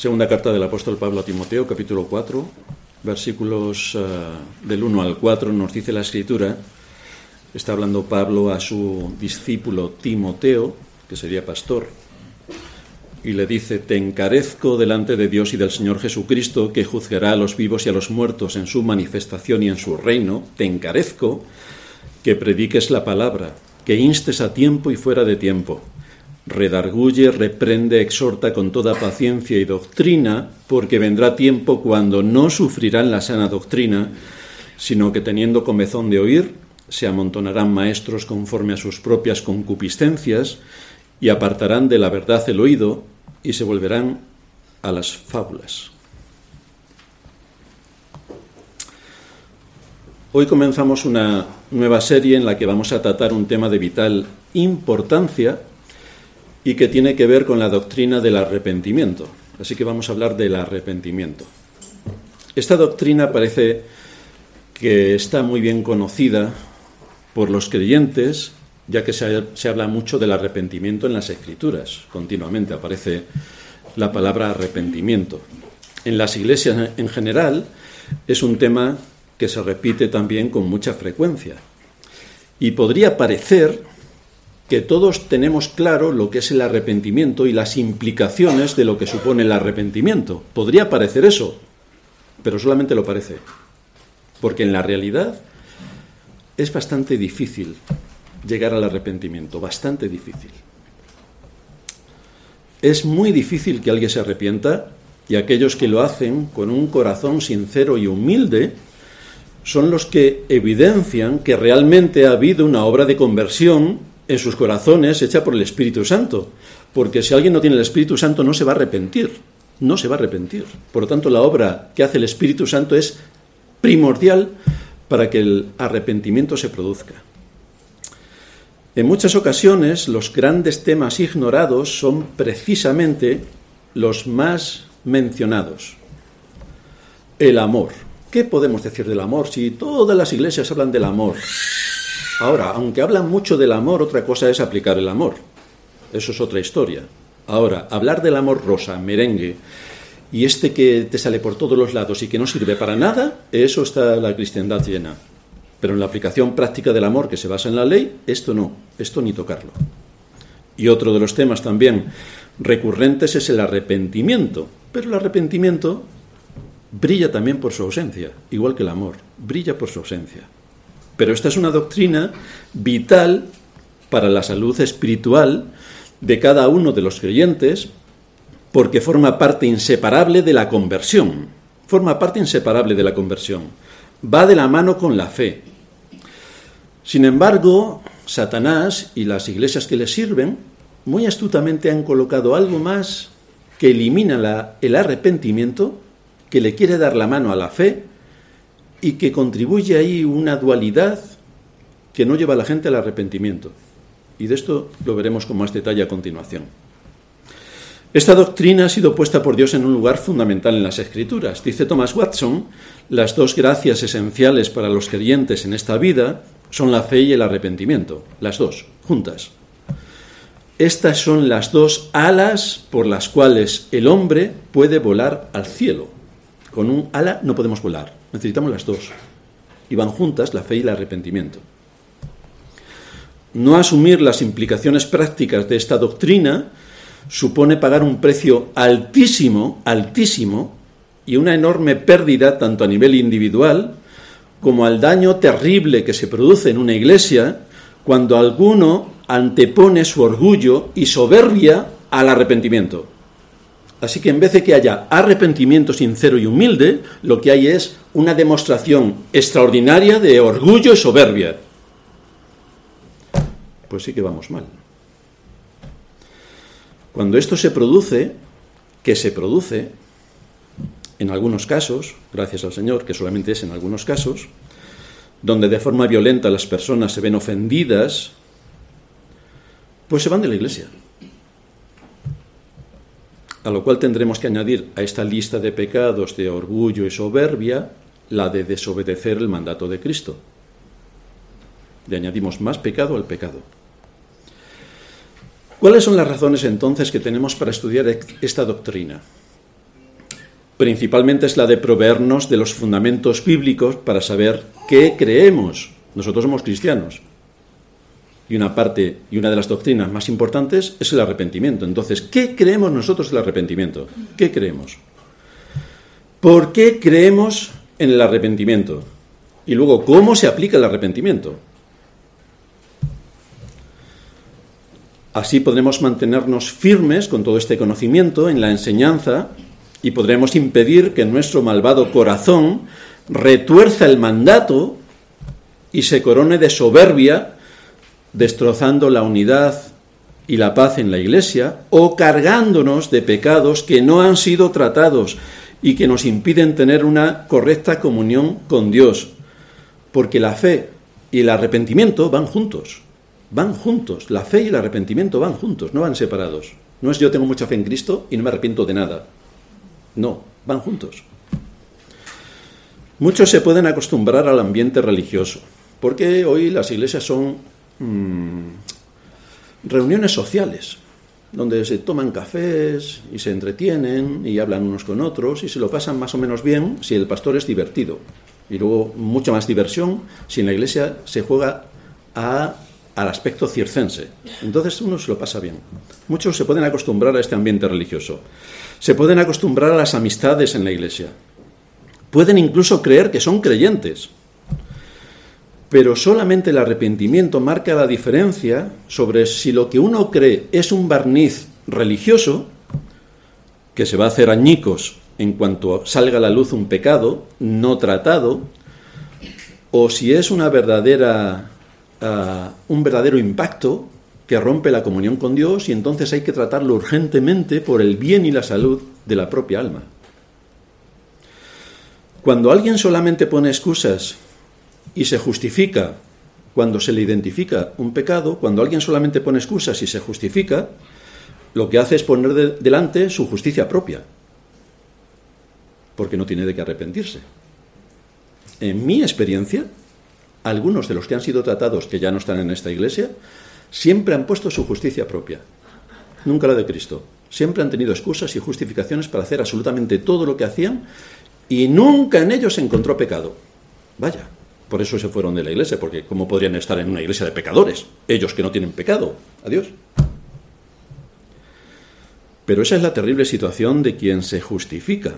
Segunda carta del apóstol Pablo a Timoteo, capítulo 4, versículos uh, del 1 al 4, nos dice la escritura, está hablando Pablo a su discípulo Timoteo, que sería pastor, y le dice, te encarezco delante de Dios y del Señor Jesucristo, que juzgará a los vivos y a los muertos en su manifestación y en su reino, te encarezco que prediques la palabra, que instes a tiempo y fuera de tiempo redarguye, reprende, exhorta con toda paciencia y doctrina, porque vendrá tiempo cuando no sufrirán la sana doctrina, sino que teniendo comezón de oír, se amontonarán maestros conforme a sus propias concupiscencias, y apartarán de la verdad el oído, y se volverán a las fábulas. Hoy comenzamos una nueva serie en la que vamos a tratar un tema de vital importancia y que tiene que ver con la doctrina del arrepentimiento. Así que vamos a hablar del arrepentimiento. Esta doctrina parece que está muy bien conocida por los creyentes, ya que se, habla mucho del arrepentimiento en las escrituras. Continuamente aparece la palabra arrepentimiento. En las iglesias en general es un tema que se repite también con mucha frecuencia. Y podría parecer que todos tenemos claro lo que es el arrepentimiento y las implicaciones de lo que supone el arrepentimiento. Podría parecer eso, pero solamente lo parece. Porque en la realidad es bastante difícil llegar al arrepentimiento, bastante difícil. Es muy difícil que alguien se arrepienta y aquellos que lo hacen con un corazón sincero y humilde son los que evidencian que realmente ha habido una obra de conversión en sus corazones hecha por el Espíritu Santo. Porque si alguien no tiene el Espíritu Santo no se va a arrepentir, no se va a arrepentir. Por lo tanto, la obra que hace el Espíritu Santo es primordial para que el arrepentimiento se produzca. En muchas ocasiones los grandes temas ignorados son precisamente los más mencionados. El amor. ¿Qué podemos decir del amor si todas las iglesias hablan del amor? Ahora, aunque hablan mucho del amor, otra cosa es aplicar el amor. Eso es otra historia. Ahora, hablar del amor rosa, merengue, y este que te sale por todos los lados y que no sirve para nada, eso está la cristiandad llena. Pero en la aplicación práctica del amor que se basa en la ley, esto no, esto ni tocarlo. Y otro de los temas también recurrentes es el arrepentimiento. Pero el arrepentimiento brilla también por su ausencia, igual que el amor, brilla por su ausencia. Pero esta es una doctrina vital para la salud espiritual de cada uno de los creyentes porque forma parte inseparable de la conversión. Forma parte inseparable de la conversión. Va de la mano con la fe. Sin embargo, Satanás y las iglesias que le sirven muy astutamente han colocado algo más que elimina el arrepentimiento, que le quiere dar la mano a la fe y que contribuye ahí una dualidad que no lleva a la gente al arrepentimiento. Y de esto lo veremos con más detalle a continuación. Esta doctrina ha sido puesta por Dios en un lugar fundamental en las Escrituras. Dice Thomas Watson, las dos gracias esenciales para los creyentes en esta vida son la fe y el arrepentimiento, las dos, juntas. Estas son las dos alas por las cuales el hombre puede volar al cielo. Con un ala no podemos volar, necesitamos las dos. Y van juntas la fe y el arrepentimiento. No asumir las implicaciones prácticas de esta doctrina supone pagar un precio altísimo, altísimo, y una enorme pérdida tanto a nivel individual como al daño terrible que se produce en una iglesia cuando alguno antepone su orgullo y soberbia al arrepentimiento. Así que en vez de que haya arrepentimiento sincero y humilde, lo que hay es una demostración extraordinaria de orgullo y soberbia. Pues sí que vamos mal. Cuando esto se produce, que se produce, en algunos casos, gracias al Señor, que solamente es en algunos casos, donde de forma violenta las personas se ven ofendidas, pues se van de la iglesia. A lo cual tendremos que añadir a esta lista de pecados de orgullo y soberbia la de desobedecer el mandato de Cristo. Le añadimos más pecado al pecado. ¿Cuáles son las razones entonces que tenemos para estudiar esta doctrina? principalmente es la de proveernos de los fundamentos bíblicos para saber qué creemos. Nosotros somos cristianos. Y una parte y una de las doctrinas más importantes es el arrepentimiento. Entonces, ¿qué creemos nosotros del arrepentimiento? ¿Qué creemos? ¿Por qué creemos en el arrepentimiento? Y luego, ¿cómo se aplica el arrepentimiento? Así podremos mantenernos firmes con todo este conocimiento en la enseñanza y podremos impedir que nuestro malvado corazón retuerza el mandato y se corone de soberbia, destrozando la unidad y la paz en la Iglesia, o cargándonos de pecados que no han sido tratados y que nos impiden tener una correcta comunión con Dios, porque la fe y el arrepentimiento van juntos van juntos. La fe y el arrepentimiento van juntos, no van separados. No es yo tengo mucha fe en Cristo y no me arrepiento de nada. No, van juntos. Muchos se pueden acostumbrar al ambiente religioso, porque hoy las iglesias son mm, reuniones sociales, donde se toman cafés y se entretienen y hablan unos con otros y se lo pasan más o menos bien si el pastor es divertido. Y luego mucha más diversión si en la iglesia se juega a al aspecto circense. Entonces uno se lo pasa bien. Muchos se pueden acostumbrar a este ambiente religioso. Se pueden acostumbrar a las amistades en la iglesia. Pueden incluso creer que son creyentes. Pero solamente el arrepentimiento marca la diferencia sobre si lo que uno cree es un barniz religioso, que se va a hacer añicos en cuanto salga a la luz un pecado no tratado, o si es una verdadera un verdadero impacto que rompe la comunión con Dios y entonces hay que tratarlo urgentemente por el bien y la salud de la propia alma. Cuando alguien solamente pone excusas y se justifica cuando se le identifica un pecado, cuando alguien solamente pone excusas y se justifica, lo que hace es poner delante su justicia propia, porque no tiene de qué arrepentirse. En mi experiencia, algunos de los que han sido tratados, que ya no están en esta iglesia, siempre han puesto su justicia propia, nunca la de Cristo. Siempre han tenido excusas y justificaciones para hacer absolutamente todo lo que hacían y nunca en ellos encontró pecado. Vaya, por eso se fueron de la iglesia, porque ¿cómo podrían estar en una iglesia de pecadores? Ellos que no tienen pecado. Adiós. Pero esa es la terrible situación de quien se justifica.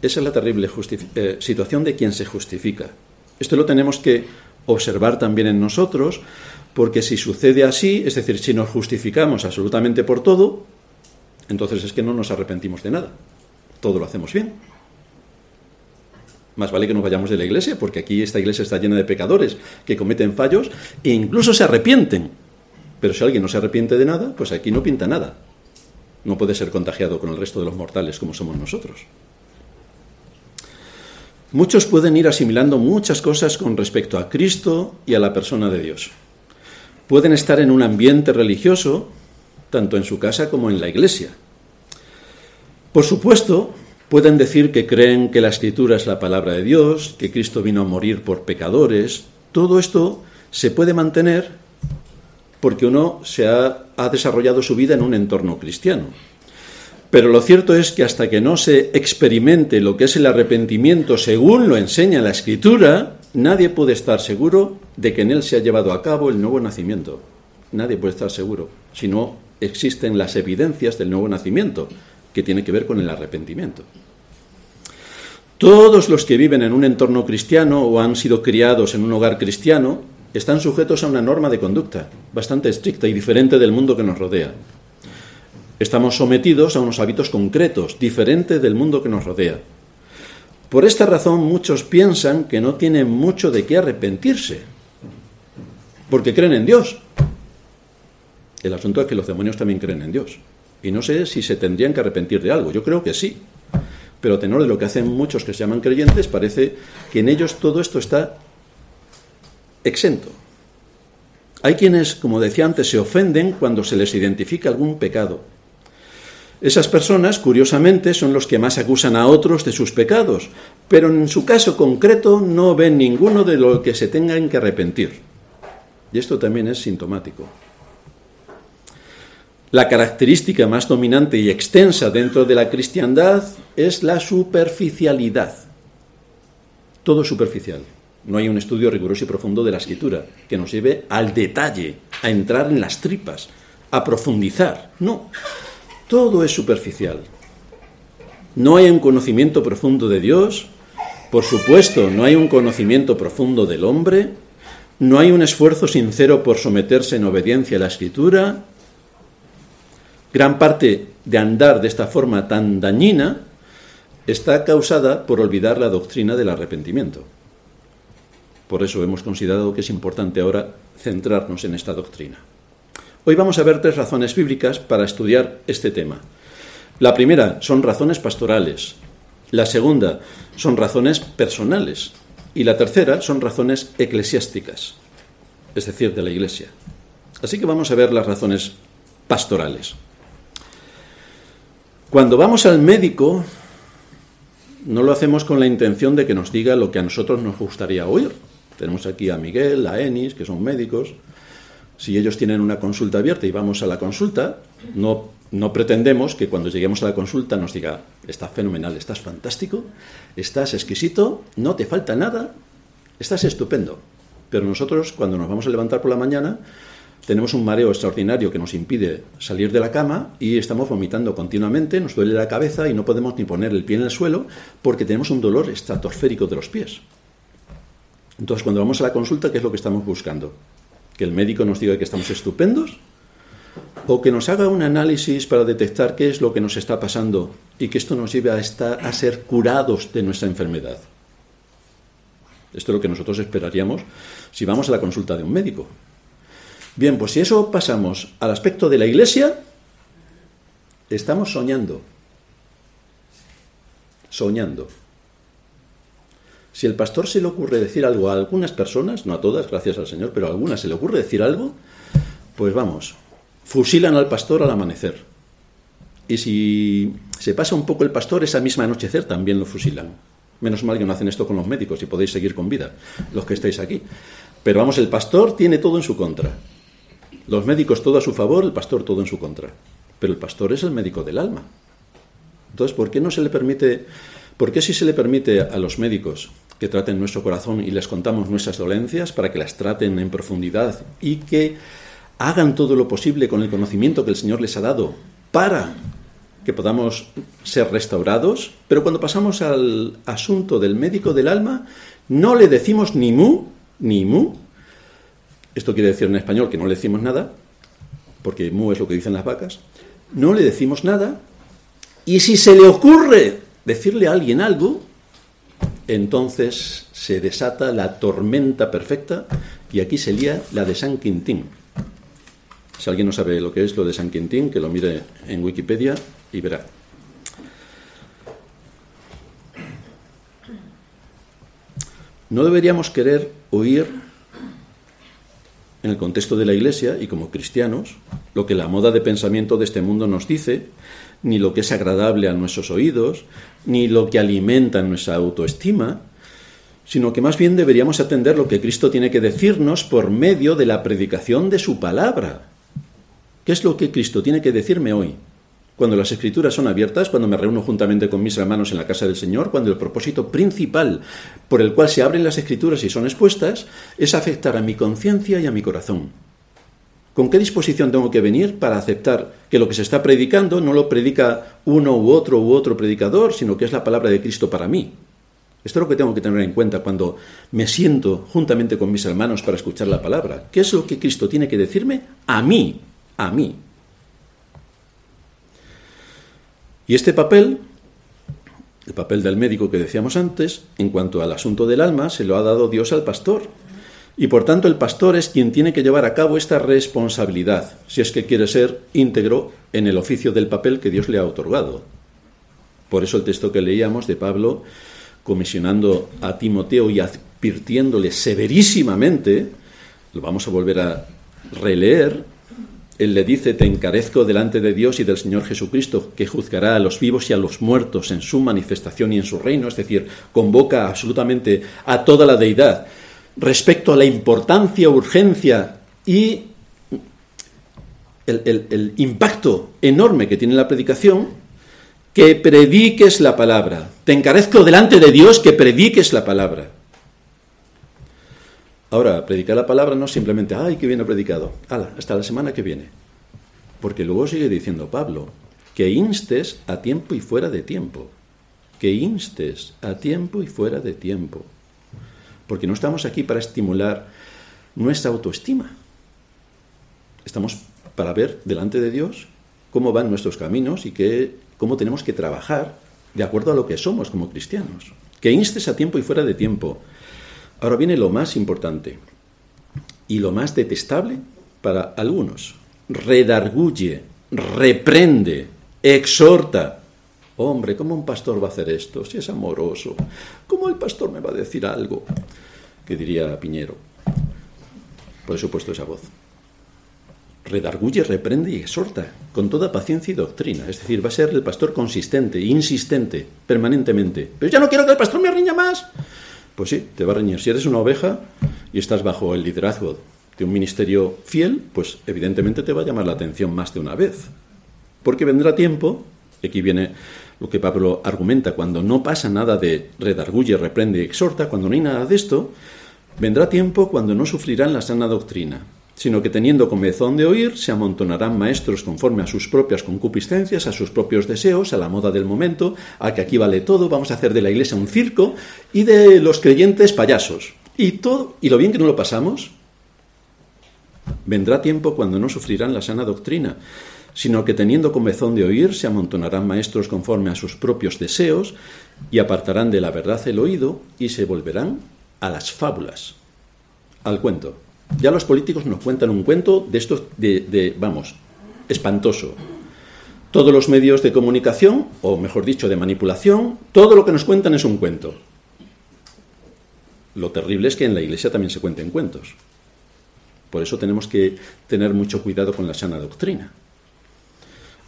Esa es la terrible eh, situación de quien se justifica. Esto lo tenemos que observar también en nosotros, porque si sucede así, es decir, si nos justificamos absolutamente por todo, entonces es que no nos arrepentimos de nada. Todo lo hacemos bien. Más vale que nos vayamos de la iglesia, porque aquí esta iglesia está llena de pecadores que cometen fallos e incluso se arrepienten. Pero si alguien no se arrepiente de nada, pues aquí no pinta nada. No puede ser contagiado con el resto de los mortales como somos nosotros. Muchos pueden ir asimilando muchas cosas con respecto a Cristo y a la persona de Dios. Pueden estar en un ambiente religioso, tanto en su casa como en la iglesia. Por supuesto, pueden decir que creen que la escritura es la palabra de Dios, que Cristo vino a morir por pecadores. Todo esto se puede mantener porque uno se ha, ha desarrollado su vida en un entorno cristiano. Pero lo cierto es que hasta que no se experimente lo que es el arrepentimiento según lo enseña la Escritura, nadie puede estar seguro de que en él se ha llevado a cabo el nuevo nacimiento. Nadie puede estar seguro si no existen las evidencias del nuevo nacimiento, que tiene que ver con el arrepentimiento. Todos los que viven en un entorno cristiano o han sido criados en un hogar cristiano están sujetos a una norma de conducta bastante estricta y diferente del mundo que nos rodea. Estamos sometidos a unos hábitos concretos, diferentes del mundo que nos rodea. Por esta razón muchos piensan que no tienen mucho de qué arrepentirse, porque creen en Dios. El asunto es que los demonios también creen en Dios. Y no sé si se tendrían que arrepentir de algo. Yo creo que sí. Pero a tenor de lo que hacen muchos que se llaman creyentes, parece que en ellos todo esto está exento. Hay quienes, como decía antes, se ofenden cuando se les identifica algún pecado. Esas personas, curiosamente, son los que más acusan a otros de sus pecados, pero en su caso concreto no ven ninguno de lo que se tengan que arrepentir. Y esto también es sintomático. La característica más dominante y extensa dentro de la cristiandad es la superficialidad. Todo superficial. No hay un estudio riguroso y profundo de la escritura que nos lleve al detalle, a entrar en las tripas, a profundizar. No, todo es superficial. No hay un conocimiento profundo de Dios, por supuesto, no hay un conocimiento profundo del hombre, no hay un esfuerzo sincero por someterse en obediencia a la escritura, Gran parte de andar de esta forma tan dañina está causada por olvidar la doctrina del arrepentimiento. Por eso hemos considerado que es importante ahora centrarnos en esta doctrina. Hoy vamos a ver tres razones bíblicas para estudiar este tema. La primera son razones pastorales, la segunda son razones personales y la tercera son razones eclesiásticas, es decir, de la Iglesia. Así que vamos a ver las razones pastorales. Cuando vamos al médico, no lo hacemos con la intención de que nos diga lo que a nosotros nos gustaría oír. Tenemos aquí a Miguel, a Enis, que son médicos. Si ellos tienen una consulta abierta y vamos a la consulta, no, pretendemos que cuando lleguemos a la consulta nos diga, estás fenomenal, estás fantástico, estás exquisito, no te falta nada, estás estupendo. Pero nosotros, cuando nos vamos a levantar por la mañana, tenemos un mareo extraordinario que nos impide salir de la cama y estamos vomitando continuamente, nos duele la cabeza y no podemos ni poner el pie en el suelo porque tenemos un dolor estratosférico de los pies. Entonces, cuando vamos a la consulta, ¿qué es lo que estamos buscando? ¿Que el médico nos diga que estamos estupendos? ¿O que nos haga un análisis para detectar qué es lo que nos está pasando y que esto nos lleve a, estar, a ser curados de nuestra enfermedad? Esto es lo que nosotros esperaríamos si vamos a la consulta de un médico. Bien, pues si eso pasamos al aspecto de la iglesia, estamos soñando. Soñando. Si el pastor se le ocurre decir algo a algunas personas, no a todas, gracias al Señor, pero a algunas se le ocurre decir algo, pues vamos, fusilan al pastor al amanecer. Y si se pasa un poco el pastor, esa misma anochecer también lo fusilan. Menos mal que no hacen esto con los médicos y podéis seguir con vida, los que estáis aquí. Pero vamos, el pastor tiene todo en su contra. Los médicos todo a su favor, el pastor todo en su contra. Pero el pastor es el médico del alma. Entonces, ¿por qué no se le permite, por qué si se le permite a los médicos que traten nuestro corazón y les contamos nuestras dolencias para que las traten en profundidad y que hagan todo lo posible con el conocimiento que el Señor les ha dado para que podamos ser restaurados, pero cuando pasamos al asunto del médico del alma, no le decimos ni mu, ni mu, esto quiere decir en español que no le decimos nada, porque mu es lo que dicen las vacas. No le decimos nada. Y si se le ocurre decirle a alguien algo, entonces se desata la tormenta perfecta y aquí se lía la de San Quintín. Si alguien no sabe lo que es lo de San Quintín, que lo mire en Wikipedia y verá. No deberíamos querer oír en el contexto de la Iglesia y como cristianos, lo que la moda de pensamiento de este mundo nos dice, ni lo que es agradable a nuestros oídos, ni lo que alimenta nuestra autoestima, sino que más bien deberíamos atender lo que Cristo tiene que decirnos por medio de la predicación de su palabra. ¿Qué es lo que Cristo tiene que decirme hoy? Cuando las escrituras son abiertas, cuando me reúno juntamente con mis hermanos en la casa del Señor, cuando el propósito principal por el cual se abren las escrituras y son expuestas es afectar a mi conciencia y a mi corazón. ¿Con qué disposición tengo que venir para aceptar que lo que se está predicando no lo predica uno u otro u otro predicador, sino que es la palabra de Cristo para mí? Esto es lo que tengo que tener en cuenta cuando me siento juntamente con mis hermanos para escuchar la palabra. ¿Qué es lo que Cristo tiene que decirme a mí? A mí. Y este papel, el papel del médico que decíamos antes, en cuanto al asunto del alma, se lo ha dado Dios al pastor. Y por tanto el pastor es quien tiene que llevar a cabo esta responsabilidad, si es que quiere ser íntegro en el oficio del papel que Dios le ha otorgado. Por eso el texto que leíamos de Pablo, comisionando a Timoteo y advirtiéndole severísimamente, lo vamos a volver a releer, él le dice, te encarezco delante de Dios y del Señor Jesucristo, que juzgará a los vivos y a los muertos en su manifestación y en su reino, es decir, convoca absolutamente a toda la deidad respecto a la importancia, urgencia y el, impacto enorme que tiene la predicación, que prediques la palabra. Te encarezco delante de Dios que prediques la palabra. Ahora, predicar la palabra no simplemente, ay, qué bien ha predicado, hasta la semana que viene. Porque luego sigue diciendo Pablo, que instes a tiempo y fuera de tiempo. Que instes a tiempo y fuera de tiempo. Porque no estamos aquí para estimular nuestra autoestima. Estamos para ver delante de Dios cómo van nuestros caminos y qué, cómo tenemos que trabajar de acuerdo a lo que somos como cristianos. Que instes a tiempo y fuera de tiempo. Ahora viene lo más importante y lo más detestable para algunos. Redarguye, reprende, exhorta. Hombre, ¿cómo un pastor va a hacer esto si es amoroso? ¿Cómo el pastor me va a decir algo? Que diría Piñero. Por eso he puesto esa voz redarguye, reprende y exhorta, con toda paciencia y doctrina. Es decir, va a ser el pastor consistente, insistente, permanentemente. Pero ya no quiero que el pastor me riña más. Pues sí, te va a reñir. Si eres una oveja y estás bajo el liderazgo de un ministerio fiel, pues evidentemente te va a llamar la atención más de una vez. Porque vendrá tiempo, aquí viene lo que Pablo argumenta, cuando no pasa nada de redarguye, reprende y exhorta, cuando no hay nada de esto, vendrá tiempo cuando no sufrirán la sana doctrina sino que teniendo comezón de oír, se amontonarán maestros conforme a sus propias concupiscencias, a sus propios deseos, a la moda del momento, a que aquí vale todo, vamos a hacer de la iglesia un circo, y de los creyentes payasos. Y todo, y lo bien que no lo pasamos, vendrá tiempo cuando no sufrirán la sana doctrina, sino que teniendo comezón de oír, se amontonarán maestros conforme a sus propios deseos, y apartarán de la verdad el oído, y se volverán a las fábulas, al cuento. Ya los políticos nos cuentan un cuento de estos, de, vamos, espantoso. Todos los medios de comunicación, o mejor dicho, de manipulación, todo lo que nos cuentan es un cuento. Lo terrible es que en la iglesia también se cuenten cuentos. Por eso tenemos que tener mucho cuidado con la sana doctrina.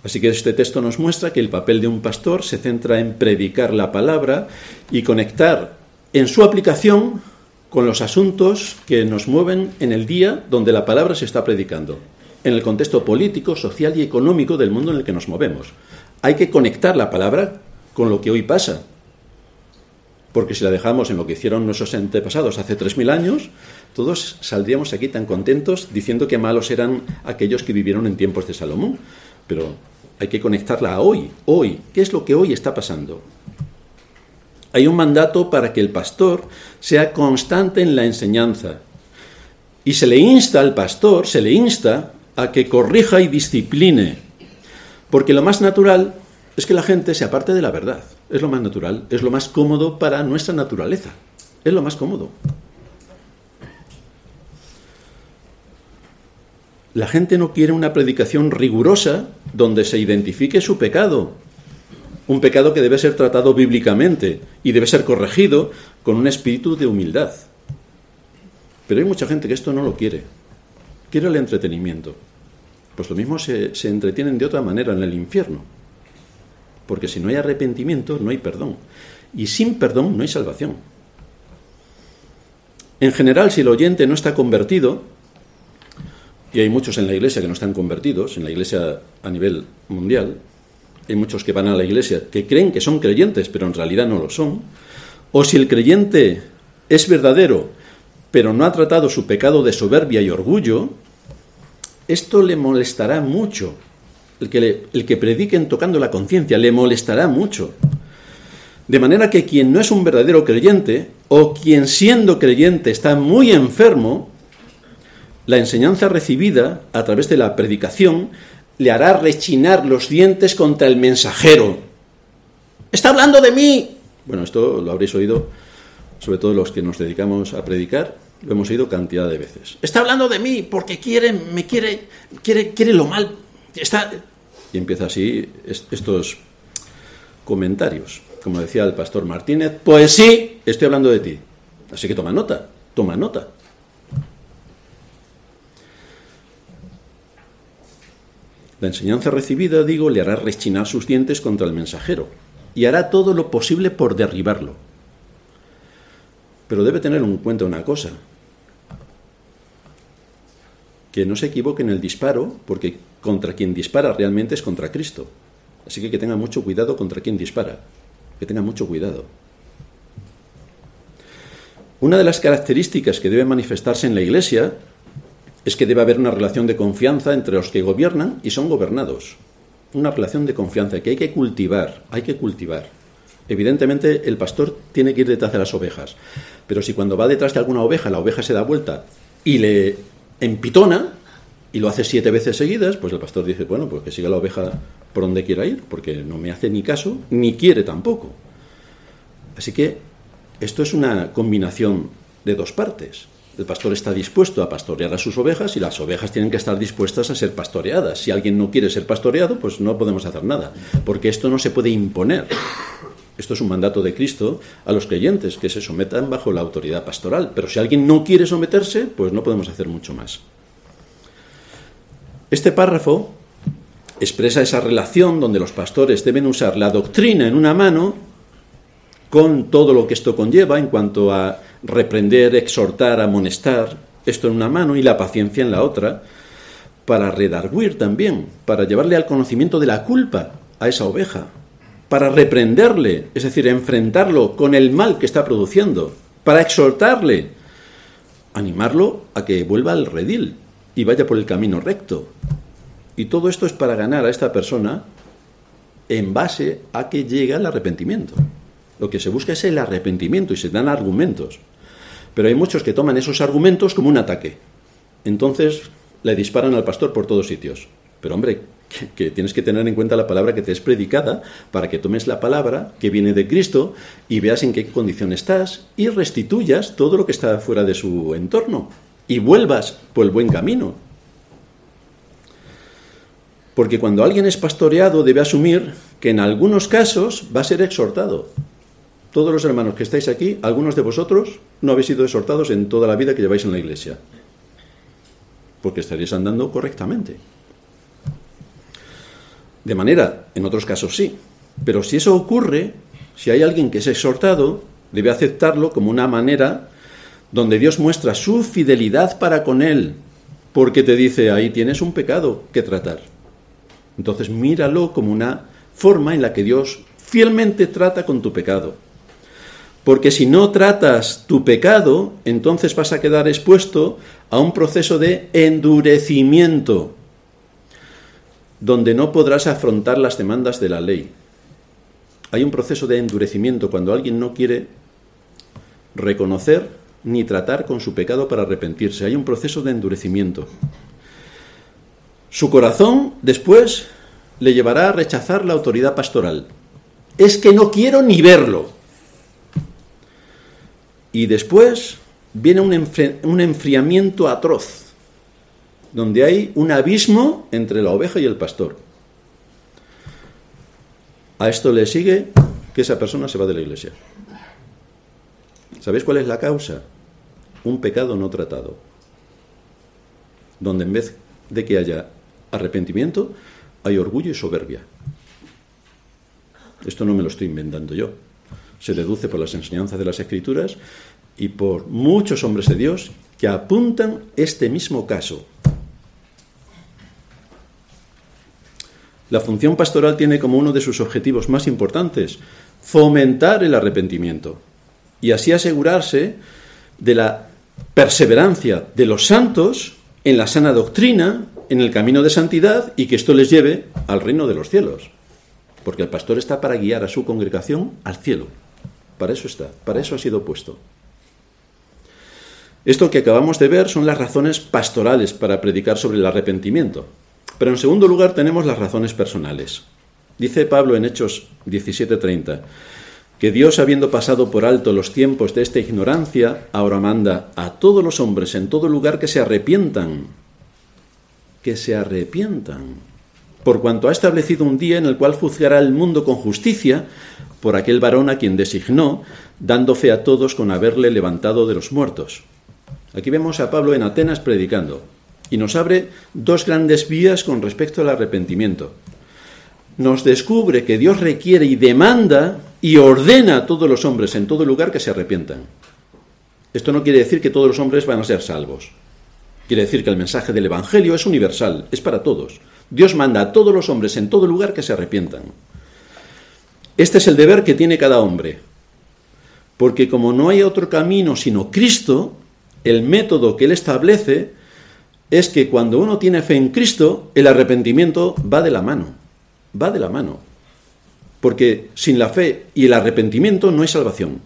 Así que este texto nos muestra que el papel de un pastor se centra en predicar la palabra y conectar en su aplicación con los asuntos que nos mueven en el día donde la palabra se está predicando, en el contexto político, social y económico del mundo en el que nos movemos. Hay que conectar la palabra con lo que hoy pasa, porque si la dejamos en lo que hicieron nuestros antepasados hace 3.000 años, todos saldríamos aquí tan contentos diciendo que malos eran aquellos que vivieron en tiempos de Salomón. Pero hay que conectarla a hoy, hoy. ¿Qué es lo que hoy está pasando? Hay un mandato para que el pastor sea constante en la enseñanza. Y se le insta al pastor, se le insta a que corrija y discipline. Porque lo más natural es que la gente se aparte de la verdad. Es lo más natural, es lo más cómodo para nuestra naturaleza. Es lo más cómodo. La gente no quiere una predicación rigurosa donde se identifique su pecado, un pecado que debe ser tratado bíblicamente y debe ser corregido con un espíritu de humildad. Pero hay mucha gente que esto no lo quiere. Quiere el entretenimiento. Pues lo mismo se, se entretienen de otra manera en el infierno. Porque si no hay arrepentimiento, no hay perdón. Y sin perdón no hay salvación. En general, si el oyente no está convertido, y hay muchos en la iglesia que no están convertidos, en la iglesia a nivel mundial, hay muchos que van a la iglesia que creen que son creyentes, pero en realidad no lo son, o si el creyente es verdadero, pero no ha tratado su pecado de soberbia y orgullo, esto le molestará mucho. El que, el que prediquen tocando la conciencia le molestará mucho. De manera que quien no es un verdadero creyente, o quien siendo creyente está muy enfermo, la enseñanza recibida a través de la predicación le hará rechinar los dientes contra el mensajero. Está hablando de mí. Bueno, esto lo habréis oído, sobre todo los que nos dedicamos a predicar, lo hemos oído cantidad de veces. Está hablando de mí porque quiere, me quiere, quiere, quiere lo mal. Está... Y empieza así estos comentarios. Como decía el pastor Martínez, pues sí, estoy hablando de ti. Así que toma nota, toma nota. La enseñanza recibida, digo, le hará rechinar sus dientes contra el mensajero y hará todo lo posible por derribarlo. Pero debe tener en cuenta una cosa, que no se equivoque en el disparo, porque contra quien dispara realmente es contra Cristo. Así que que tenga mucho cuidado contra quien dispara. Que tenga mucho cuidado. Una de las características que debe manifestarse en la Iglesia es que debe haber una relación de confianza entre los que gobiernan y son gobernados. Una relación de confianza que hay que cultivar, hay que cultivar. Evidentemente el pastor tiene que ir detrás de las ovejas, pero si cuando va detrás de alguna oveja la oveja se da vuelta y le empitona y lo hace siete veces seguidas, pues el pastor dice, bueno, pues que siga la oveja por donde quiera ir, porque no me hace ni caso, ni quiere tampoco. Así que esto es una combinación de dos partes. El pastor está dispuesto a pastorear a sus ovejas y las ovejas tienen que estar dispuestas a ser pastoreadas. Si alguien no quiere ser pastoreado, pues no podemos hacer nada, porque esto no se puede imponer. Esto es un mandato de Cristo a los creyentes, que se sometan bajo la autoridad pastoral. Pero si alguien no quiere someterse, pues no podemos hacer mucho más. Este párrafo expresa esa relación donde los pastores deben usar la doctrina en una mano con todo lo que esto conlleva en cuanto a reprender, exhortar, amonestar, esto en una mano y la paciencia en la otra, para redarguir también, para llevarle al conocimiento de la culpa a esa oveja, para reprenderle, es decir, enfrentarlo con el mal que está produciendo, para exhortarle, animarlo a que vuelva al redil y vaya por el camino recto. Y todo esto es para ganar a esta persona en base a que llegue al arrepentimiento. Lo que se busca es el arrepentimiento y se dan argumentos. Pero hay muchos que toman esos argumentos como un ataque. Entonces le disparan al pastor por todos sitios. Pero hombre, que, tienes que tener en cuenta la palabra que te es predicada para que tomes la palabra que viene de Cristo y veas en qué condición estás y restituyas todo lo que está fuera de su entorno y vuelvas por el buen camino. Porque cuando alguien es pastoreado debe asumir que en algunos casos va a ser exhortado. Todos los hermanos que estáis aquí, algunos de vosotros no habéis sido exhortados en toda la vida que lleváis en la iglesia. Porque estaréis andando correctamente. De manera, en otros casos sí. Pero si eso ocurre, si hay alguien que es exhortado, debe aceptarlo como una manera donde Dios muestra su fidelidad para con él, porque te dice, ahí tienes un pecado que tratar. Entonces míralo como una forma en la que Dios fielmente trata con tu pecado. Porque si no tratas tu pecado, entonces vas a quedar expuesto a un proceso de endurecimiento donde no podrás afrontar las demandas de la ley. Hay un proceso de endurecimiento cuando alguien no quiere reconocer ni tratar con su pecado para arrepentirse. Hay un proceso de endurecimiento. Su corazón después le llevará a rechazar la autoridad pastoral. Es que no quiero ni verlo. Y después viene un, enfriamiento atroz donde hay un abismo entre la oveja y el pastor. A esto le sigue que esa persona se va de la iglesia. ¿Sabéis cuál es la causa? Un pecado no tratado. Donde en vez de que haya arrepentimiento, hay orgullo y soberbia. Esto no me lo estoy inventando yo. Se deduce por las enseñanzas de las Escrituras y por muchos hombres de Dios que apuntan este mismo caso. La función pastoral tiene como uno de sus objetivos más importantes fomentar el arrepentimiento y así asegurarse de la perseverancia de los santos en la sana doctrina, en el camino de santidad y que esto les lleve al reino de los cielos. Porque el pastor está para guiar a su congregación al cielo. Para eso está, para eso ha sido puesto. Esto que acabamos de ver son las razones pastorales para predicar sobre el arrepentimiento. Pero en segundo lugar tenemos las razones personales. Dice Pablo en Hechos 17:30 que Dios, habiendo pasado por alto los tiempos de esta ignorancia, ahora manda a todos los hombres en todo lugar que se arrepientan, que se arrepientan, por cuanto ha establecido un día en el cual juzgará el mundo con justicia por aquel varón a quien designó, dando fe a todos con haberle levantado de los muertos. Aquí vemos a Pablo en Atenas predicando y nos abre dos grandes vías con respecto al arrepentimiento. Nos descubre que Dios requiere y demanda y ordena a todos los hombres en todo lugar que se arrepientan. Esto no quiere decir que todos los hombres van a ser salvos. Quiere decir que el mensaje del Evangelio es universal, es para todos. Dios manda a todos los hombres en todo lugar que se arrepientan. Este es el deber que tiene cada hombre. Porque como no hay otro camino sino Cristo, el método que Él establece es que cuando uno tiene fe en Cristo, el arrepentimiento va de la mano. Va de la mano. Porque sin la fe y el arrepentimiento no hay salvación.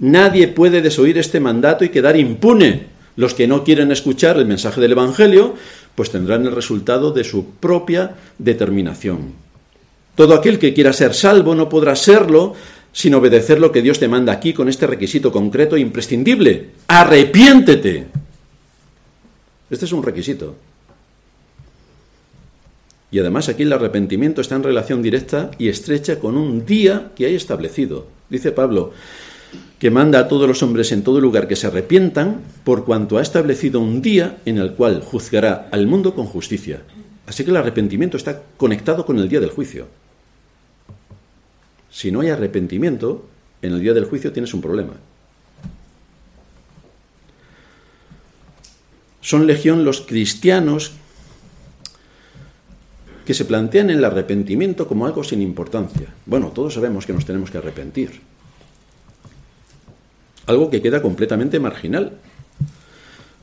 Nadie puede desoír este mandato y quedar impune. Los que no quieren escuchar el mensaje del Evangelio, pues tendrán el resultado de su propia determinación. Todo aquel que quiera ser salvo no podrá serlo sin obedecer lo que Dios te manda aquí con este requisito concreto e imprescindible. Arrepiéntete. Este es un requisito. Y además aquí el arrepentimiento está en relación directa y estrecha con un día que hay establecido. Dice Pablo, que manda a todos los hombres en todo lugar que se arrepientan, por cuanto ha establecido un día en el cual juzgará al mundo con justicia. Así que el arrepentimiento está conectado con el día del juicio. Si no hay arrepentimiento, en el día del juicio tienes un problema. Son legión los cristianos que se plantean el arrepentimiento como algo sin importancia. Bueno, todos sabemos que nos tenemos que arrepentir. Algo que queda completamente marginal.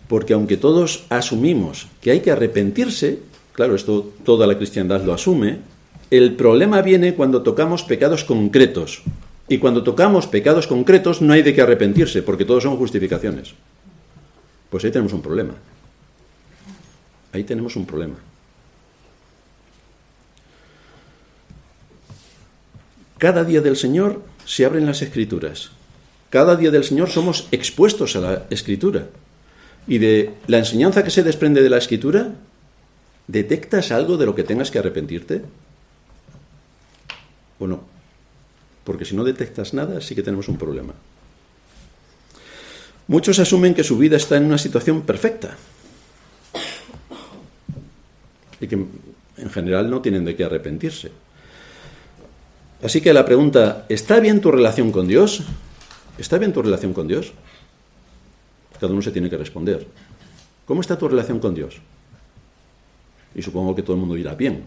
Porque aunque todos asumimos que hay que arrepentirse, claro, esto toda la cristiandad lo asume, el problema viene cuando tocamos pecados concretos. Y cuando tocamos pecados concretos no hay de qué arrepentirse, porque todos son justificaciones. Pues ahí tenemos un problema. Ahí tenemos un problema. Cada día del Señor se abren las escrituras. Cada día del Señor somos expuestos a la escritura. Y de la enseñanza que se desprende de la escritura, ¿detectas algo de lo que tengas que arrepentirte? ¿O no? Porque si no detectas nada, sí que tenemos un problema. Muchos asumen que su vida está en una situación perfecta, y que en general no tienen de qué arrepentirse. Así que la pregunta, ¿está bien tu relación con Dios? ¿Está bien tu relación con Dios? Cada uno se tiene que responder. ¿Cómo está tu relación con Dios? Y supongo que todo el mundo dirá bien.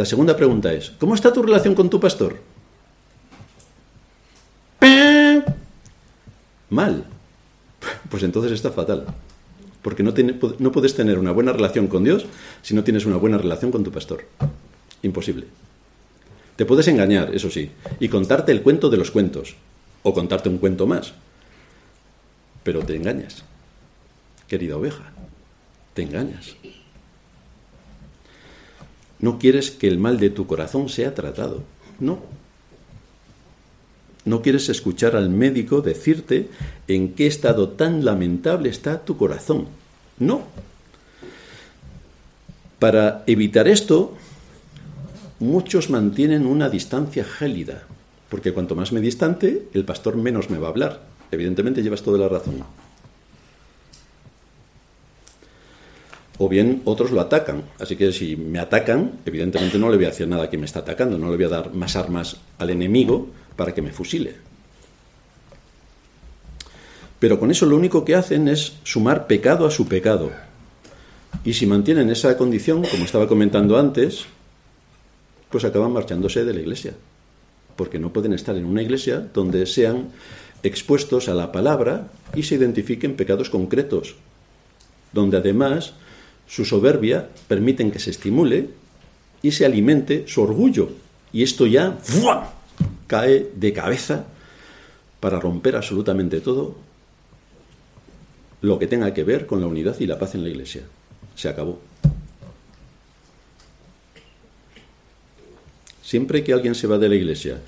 La segunda pregunta es, ¿cómo está tu relación con tu pastor? Mal. Pues entonces está fatal. Porque no, no puedes tener una buena relación con Dios si no tienes una buena relación con tu pastor. Imposible. Te puedes engañar, eso sí, y contarte el cuento de los cuentos, o contarte un cuento más. Pero te engañas, querida oveja, te engañas. No quieres que el mal de tu corazón sea tratado, no. No quieres escuchar al médico decirte en qué estado tan lamentable está tu corazón. No. Para evitar esto, muchos mantienen una distancia gélida, porque cuanto más me distante, el pastor menos me va a hablar. Evidentemente llevas toda la razón. O bien otros lo atacan. Así que si me atacan, evidentemente no le voy a hacer nada a quien me está atacando, no le voy a dar más armas al enemigo para que me fusile. Pero con eso lo único que hacen es sumar pecado a su pecado. Y si mantienen esa condición, como estaba comentando antes, pues acaban marchándose de la iglesia. Porque no pueden estar en una iglesia donde sean expuestos a la palabra y se identifiquen pecados concretos, donde además su soberbia permiten que se estimule y se alimente su orgullo. Y esto ya cae de cabeza para romper absolutamente todo lo que tenga que ver con la unidad y la paz en la Iglesia. Se acabó. Siempre que alguien se va de la Iglesia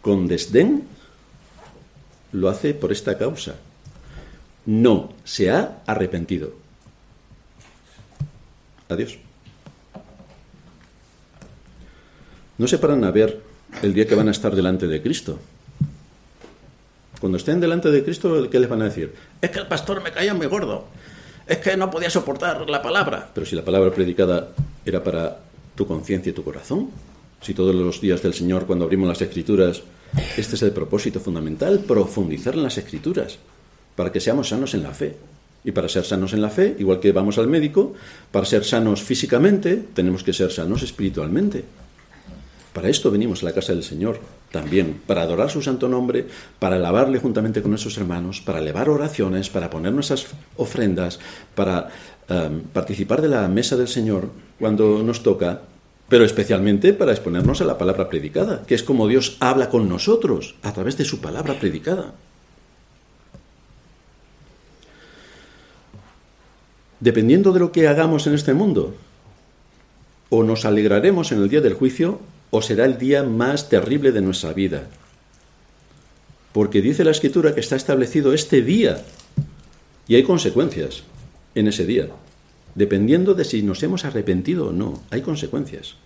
con desdén, lo hace por esta causa. No se ha arrepentido. Adiós. No se paran a ver el día que van a estar delante de Cristo. Cuando estén delante de Cristo, ¿qué les van a decir? Es que el pastor me caía muy gordo. Es que no podía soportar la palabra. Pero si la palabra predicada era para tu conciencia y tu corazón, si todos los días del Señor, cuando abrimos las Escrituras, este es el propósito fundamental, profundizar en las Escrituras, para que seamos sanos en la fe. Y para ser sanos en la fe, igual que vamos al médico, para ser sanos físicamente, tenemos que ser sanos espiritualmente. Para esto venimos a la casa del Señor también, para adorar su santo nombre, para alabarle juntamente con nuestros hermanos, para elevar oraciones, para poner nuestras ofrendas, para um, participar de la mesa del Señor cuando nos toca, pero especialmente para exponernos a la palabra predicada, que es como Dios habla con nosotros a través de su palabra predicada. Dependiendo de lo que hagamos en este mundo, o nos alegraremos en el día del juicio, o será el día más terrible de nuestra vida. Porque dice la Escritura que está establecido este día, y hay consecuencias en ese día, dependiendo de si nos hemos arrepentido o no, hay consecuencias.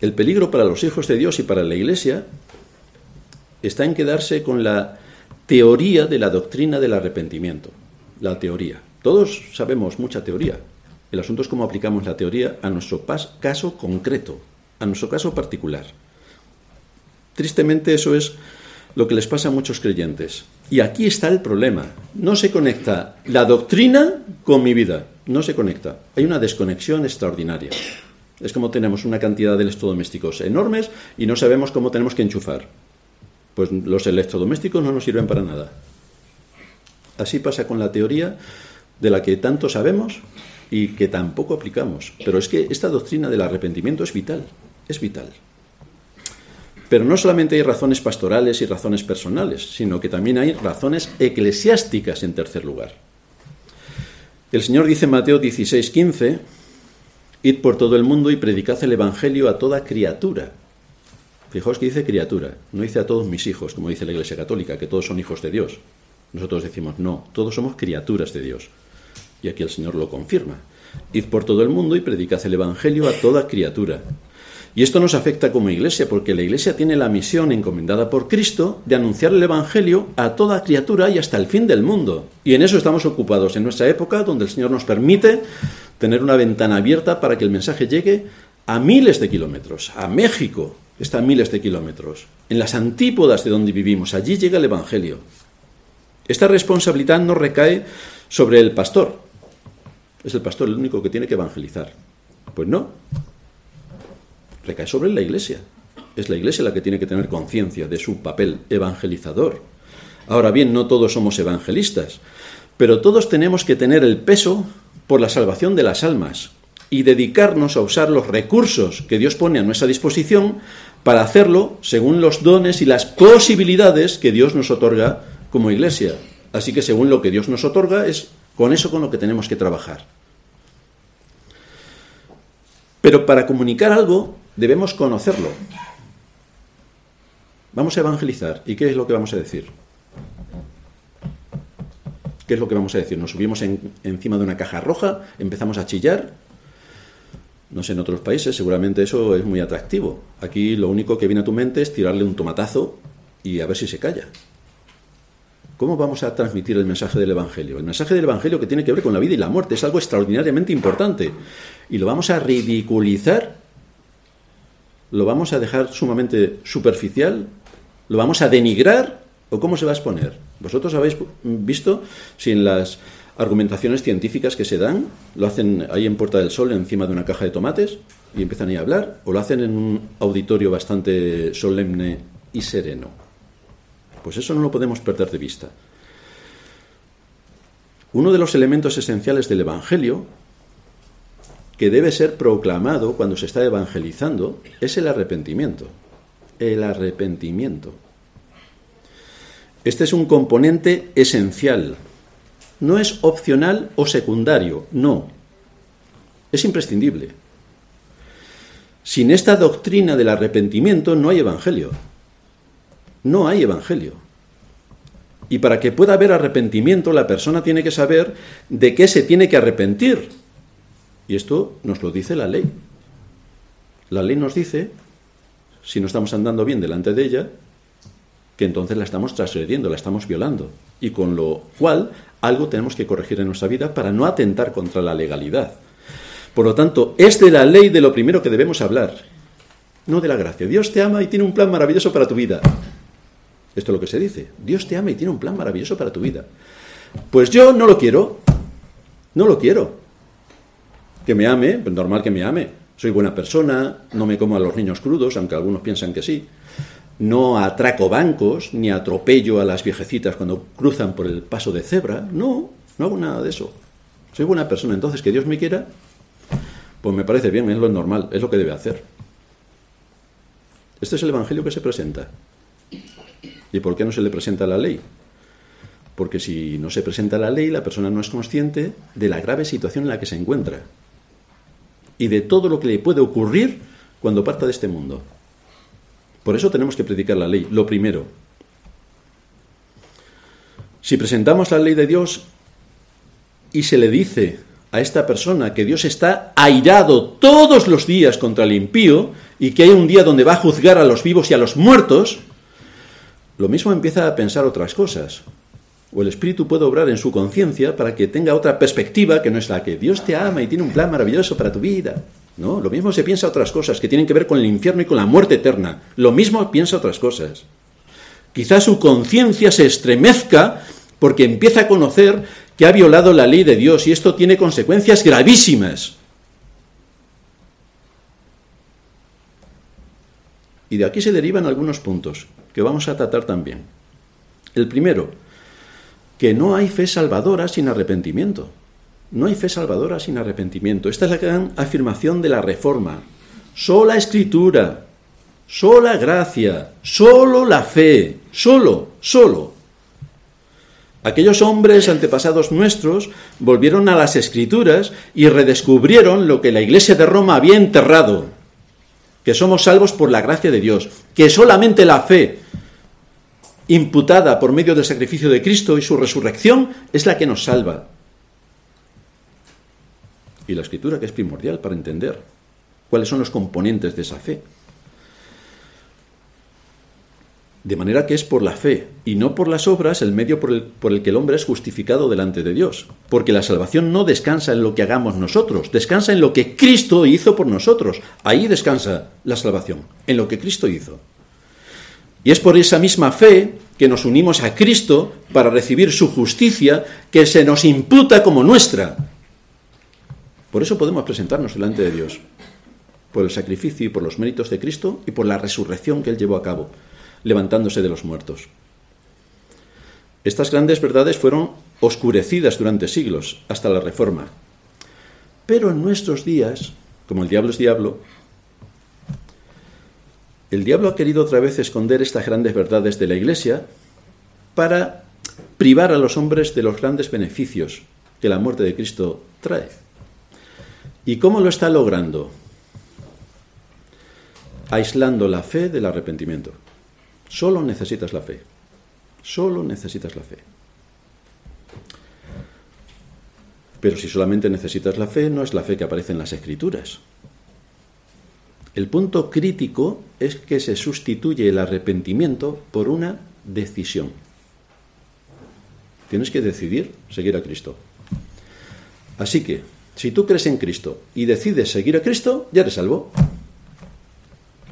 El peligro para los hijos de Dios y para la Iglesia está en quedarse con la teoría de la doctrina del arrepentimiento. La teoría. Todos sabemos mucha teoría. El asunto es cómo aplicamos la teoría a nuestro caso concreto, a nuestro caso particular. Tristemente eso es lo que les pasa a muchos creyentes. Y aquí está el problema. No se conecta la doctrina con mi vida. No se conecta. Hay una desconexión extraordinaria. Es como tenemos una cantidad de electrodomésticos enormes y no sabemos cómo tenemos que enchufar pues los electrodomésticos no nos sirven para nada. Así pasa con la teoría de la que tanto sabemos y que tampoco aplicamos. Pero es que esta doctrina del arrepentimiento es vital, es vital. Pero no solamente hay razones pastorales y razones personales, sino que también hay razones eclesiásticas en tercer lugar. El Señor dice en Mateo 16, 15, Id por todo el mundo y predicad el Evangelio a toda criatura. Fijaos que dice criatura, no dice a todos mis hijos, como dice la Iglesia Católica, que todos son hijos de Dios. Nosotros decimos, no, todos somos criaturas de Dios. Y aquí el Señor lo confirma. Id por todo el mundo y predicad el Evangelio a toda criatura. Y esto nos afecta como iglesia, porque la iglesia tiene la misión encomendada por Cristo de anunciar el Evangelio a toda criatura y hasta el fin del mundo. Y en eso estamos ocupados en nuestra época, donde el Señor nos permite tener una ventana abierta para que el mensaje llegue a miles de kilómetros, a México, está a miles de kilómetros, en las antípodas de donde vivimos. Allí llega el Evangelio. Esta responsabilidad no recae sobre el pastor. Es el pastor el único que tiene que evangelizar. Pues no. Recae sobre la iglesia. Es la iglesia la que tiene que tener conciencia de su papel evangelizador. Ahora bien, no todos somos evangelistas, pero todos tenemos que tener el peso por la salvación de las almas y dedicarnos a usar los recursos que Dios pone a nuestra disposición para hacerlo según los dones y las posibilidades que Dios nos otorga como iglesia. Así que según lo que Dios nos otorga es con eso con lo que tenemos que trabajar. Pero para comunicar algo debemos conocerlo. Vamos a evangelizar. ¿Y qué es lo que vamos a decir? ¿Qué es lo que vamos a decir? Nos subimos encima de una caja roja, empezamos a chillar no sé, en otros países seguramente eso es muy atractivo. Aquí lo único que viene a tu mente es tirarle un tomatazo y a ver si se calla. ¿Cómo vamos a transmitir el mensaje del Evangelio? El mensaje del Evangelio que tiene que ver con la vida y la muerte es algo extraordinariamente importante. ¿Y lo vamos a ridiculizar? ¿Lo vamos a dejar sumamente superficial? ¿Lo vamos a denigrar? ¿O cómo se va a exponer? Vosotros habéis visto si en las argumentaciones científicas que se dan, lo hacen ahí en Puerta del Sol, encima de una caja de tomates, y empiezan ahí a hablar, o lo hacen en un auditorio bastante solemne y sereno. Pues eso no lo podemos perder de vista. Uno de los elementos esenciales del Evangelio, que debe ser proclamado cuando se está evangelizando, es el arrepentimiento. El arrepentimiento. Este es un componente esencial no es opcional o secundario, no. Es imprescindible. Sin esta doctrina del arrepentimiento no hay evangelio. No hay evangelio. Y para que pueda haber arrepentimiento, la persona tiene que saber de qué se tiene que arrepentir. Y esto nos lo dice la ley. La ley nos dice, si no estamos andando bien delante de ella, que entonces la estamos transgrediendo, la estamos violando. Y con lo cual algo tenemos que corregir en nuestra vida para no atentar contra la legalidad. Por lo tanto, es de la ley de lo primero que debemos hablar, no de la gracia. Dios te ama y tiene un plan maravilloso para tu vida. Esto es lo que se dice. Dios te ama y tiene un plan maravilloso para tu vida. Pues yo no lo quiero. No lo quiero. Que me ame, pues normal que me ame. Soy buena persona, no me como a los niños crudos, aunque algunos piensan que sí. No atraco bancos, ni atropello a las viejecitas cuando cruzan por el paso de cebra. No, no hago nada de eso. Soy buena persona, entonces que Dios me quiera, pues me parece bien, es lo normal, es lo que debe hacer. Este es el Evangelio que se presenta. ¿Y por qué no se le presenta la ley? Porque si no se presenta la ley, la persona no es consciente de la grave situación en la que se encuentra y de todo lo que le puede ocurrir cuando parta de este mundo. Por eso tenemos que predicar la ley, lo primero. Si presentamos la ley de Dios y se le dice a esta persona que Dios está airado todos los días contra el impío y que hay un día donde va a juzgar a los vivos y a los muertos, lo mismo empieza a pensar otras cosas. O el Espíritu puede obrar en su conciencia para que tenga otra perspectiva que no es la que Dios te ama y tiene un plan maravilloso para tu vida. No, lo mismo se piensa otras cosas que tienen que ver con el infierno y con la muerte eterna. Lo mismo piensa otras cosas. Quizás su conciencia se estremezca porque empieza a conocer que ha violado la ley de Dios y esto tiene consecuencias gravísimas. Y de aquí se derivan algunos puntos que vamos a tratar también. El primero, que no hay fe salvadora sin arrepentimiento. No hay fe salvadora sin arrepentimiento. Esta es la gran afirmación de la Reforma. Sola escritura, sola gracia, solo la fe, solo, solo. Aquellos hombres antepasados nuestros volvieron a las escrituras y redescubrieron lo que la Iglesia de Roma había enterrado, que somos salvos por la gracia de Dios, que solamente la fe imputada por medio del sacrificio de Cristo y su resurrección es la que nos salva. Y la escritura que es primordial para entender cuáles son los componentes de esa fe. De manera que es por la fe y no por las obras el medio por el, por el, que el hombre es justificado delante de Dios. Porque la salvación no descansa en lo que hagamos nosotros, descansa en lo que Cristo hizo por nosotros. Ahí descansa la salvación, en lo que Cristo hizo. Y es por esa misma fe que nos unimos a Cristo para recibir su justicia que se nos imputa como nuestra. Por eso podemos presentarnos delante de Dios, por el sacrificio y por los méritos de Cristo y por la resurrección que Él llevó a cabo, levantándose de los muertos. Estas grandes verdades fueron oscurecidas durante siglos, hasta la Reforma. Pero en nuestros días, como el diablo es diablo, el diablo ha querido otra vez esconder estas grandes verdades de la Iglesia para privar a los hombres de los grandes beneficios que la muerte de Cristo trae. ¿Y cómo lo está logrando? Aislando la fe del arrepentimiento. Solo necesitas la fe. Solo necesitas la fe. Pero si solamente necesitas la fe, no es la fe que aparece en las escrituras. El punto crítico es que se sustituye el arrepentimiento por una decisión. Tienes que decidir seguir a Cristo. Así que, si tú crees en Cristo y decides seguir a Cristo, ya eres salvo.